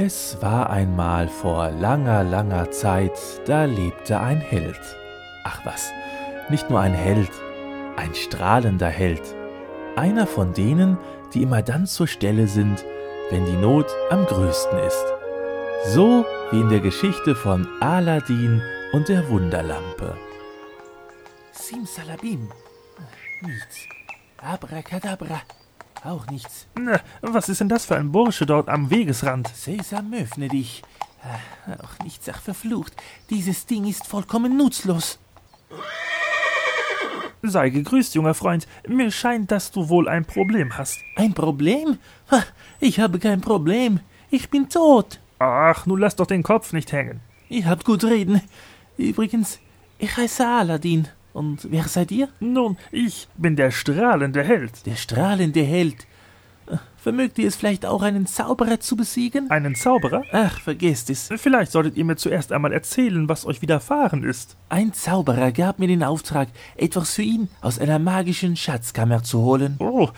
Es war einmal vor langer, langer Zeit, da lebte ein Held. Ach was, nicht nur ein Held, ein strahlender Held. Einer von denen, die immer dann zur Stelle sind, wenn die Not am größten ist. So wie in der Geschichte von Aladdin und der Wunderlampe. Simsalabim. Nichts. Abracadabra. Auch nichts. Na, was ist denn das für ein Bursche dort am Wegesrand? Sesam, öffne dich. Ah, Auch nichts, ach verflucht. Dieses Ding ist vollkommen nutzlos. Sei gegrüßt, junger Freund. Mir scheint, dass du wohl ein Problem hast. Ein Problem? Ha, Ich habe kein Problem. Ich bin tot. Ach, nun lass doch den Kopf nicht hängen. Ihr habt gut reden. Übrigens, ich heiße Aladdin. Und wer seid ihr? Nun, ich bin der strahlende Held. Der strahlende Held. Äh, Vermögt ihr es vielleicht auch, einen Zauberer zu besiegen? Einen Zauberer? Ach, vergesst es. Vielleicht solltet ihr mir zuerst einmal erzählen, was euch widerfahren ist. Ein Zauberer gab mir den Auftrag, etwas für ihn aus einer magischen Schatzkammer zu holen. Oh,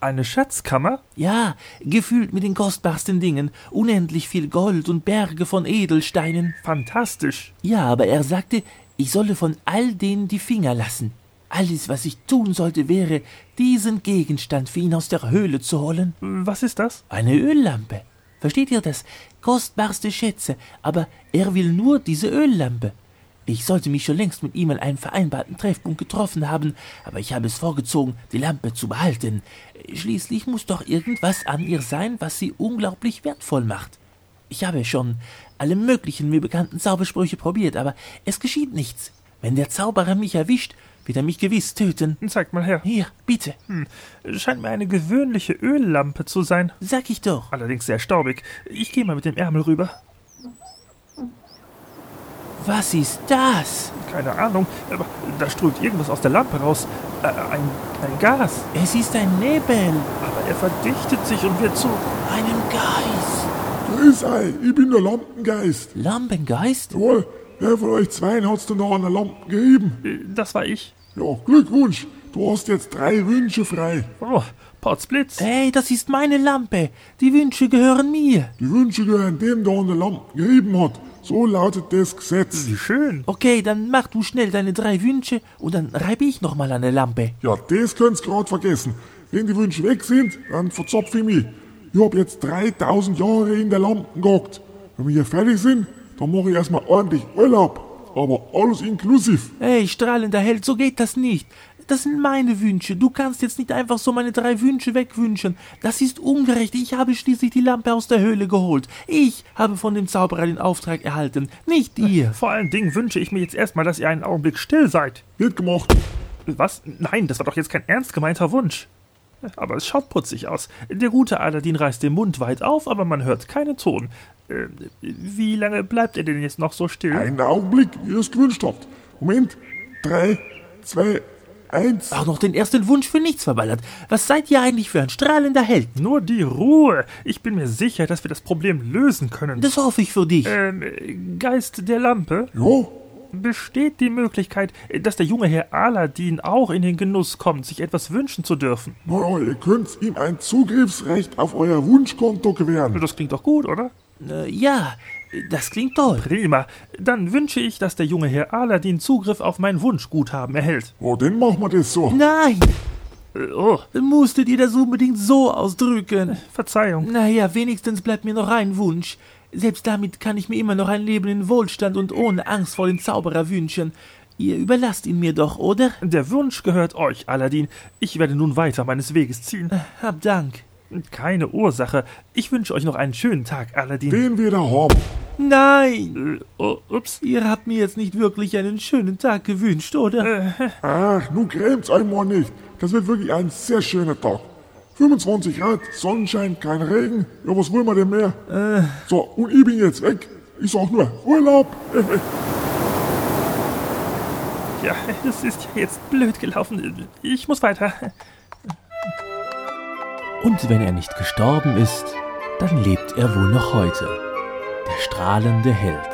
eine Schatzkammer? Ja, gefüllt mit den kostbarsten Dingen, unendlich viel Gold und Berge von Edelsteinen. Fantastisch. Ja, aber er sagte, ich solle von all denen die Finger lassen. Alles, was ich tun sollte, wäre, diesen Gegenstand für ihn aus der Höhle zu holen. Was ist das? Eine Öllampe. Versteht ihr das? Kostbarste Schätze, aber er will nur diese Öllampe. Ich sollte mich schon längst mit ihm an einem vereinbarten Treffpunkt getroffen haben, aber ich habe es vorgezogen, die Lampe zu behalten. Schließlich muss doch irgendwas an ihr sein, was sie unglaublich wertvoll macht. Ich habe schon alle möglichen mir bekannten Zaubersprüche probiert, aber es geschieht nichts. Wenn der Zauberer mich erwischt, wird er mich gewiss töten. Zeig mal her. Hier, bitte, Hm, scheint mir eine gewöhnliche Öllampe zu sein. sag ich doch. Allerdings sehr staubig. Ich gehe mal mit dem Ärmel rüber. Was ist das? Keine Ahnung, aber da strömt irgendwas aus der Lampe raus. Äh, ein, ein Gas. Es ist ein Nebel, Aber er verdichtet sich und wird zu. einen Geist. Grüß euch, ich bin der Lampengeist. Lampengeist? Jawohl, wer von euch zweien hat's denn da an der Lampe gegeben? Das war ich. Ja, Glückwunsch, du hast jetzt drei Wünsche frei. Oh, Potzblitz. Hey, das ist meine Lampe. Die Wünsche gehören mir. Die Wünsche gehören dem, der an der Lampe gegeben hat. So lautet das Gesetz. Wie schön. Okay, dann mach du schnell deine drei Wünsche und dann reibe ich nochmal an der Lampe. Ja, das könnt's grad vergessen. Wenn die Wünsche weg sind, dann verzopf ich mich. Ich hab jetzt 3000 Jahre in der Lampe gehockt. Wenn wir hier fertig sind, dann mache ich erstmal ordentlich Urlaub. Aber alles inklusiv. Hey, strahlender Held, so geht das nicht. Das sind meine Wünsche. Du kannst jetzt nicht einfach so meine drei Wünsche wegwünschen. Das ist ungerecht. Ich habe schließlich die Lampe aus der Höhle geholt. Ich habe von dem Zauberer den Auftrag erhalten, nicht ihr. Vor allen Dingen wünsche ich mir jetzt erstmal, dass ihr einen Augenblick still seid. Wird gemacht. Was? Nein, das war doch jetzt kein ernst gemeinter Wunsch. Aber es schaut putzig aus. Der gute Aladdin reißt den Mund weit auf, aber man hört keinen Ton. Äh, wie lange bleibt er denn jetzt noch so still? Einen Augenblick, wie ihr es gewünscht habt. Moment. Drei, zwei, eins. Auch noch den ersten Wunsch für nichts verballert. Was seid ihr eigentlich für ein strahlender Held? Nur die Ruhe. Ich bin mir sicher, dass wir das Problem lösen können. Das hoffe ich für dich. ähm, Geist der Lampe, Ja, besteht die Möglichkeit, dass der junge Herr Aladdin auch in den Genuss kommt, sich etwas wünschen zu dürfen? naja, ihr könnt ihm ein Zugriffsrecht auf euer Wunschkonto gewähren. Das klingt doch gut, oder? Äh, ja, das klingt toll. Prima. Dann wünsche ich, dass der junge Herr Aladdin Zugriff auf mein Wunschguthaben erhält. Ja, dann machen wir das so. Nein, Äh, oh, musstet ihr das unbedingt so ausdrücken? Verzeihung. Naja, wenigstens bleibt mir noch ein Wunsch. Selbst damit kann ich mir immer noch ein Leben in Wohlstand und ohne Angst vor den Zauberer wünschen. Ihr überlasst ihn mir doch, oder? Der Wunsch gehört euch, Aladdin. Ich werde nun weiter meines Weges ziehen. Hab Dank. Keine Ursache. Ich wünsche euch noch einen schönen Tag, Aladdin. Den wir da haben. Nein! Äh, oh, ups. Ihr habt mir jetzt nicht wirklich einen schönen Tag gewünscht, oder? Ach, nun grämt's einmal nicht. Das wird wirklich ein sehr schöner Tag. 25 Grad, Sonnenschein, kein Regen. Ja, was wollen wir denn mehr? So, und ich bin jetzt weg. Ich sag nur, Urlaub. Ja, es ist ja jetzt blöd gelaufen. Ich muss weiter. Und wenn er nicht gestorben ist, dann lebt er wohl noch heute. Der strahlende Held.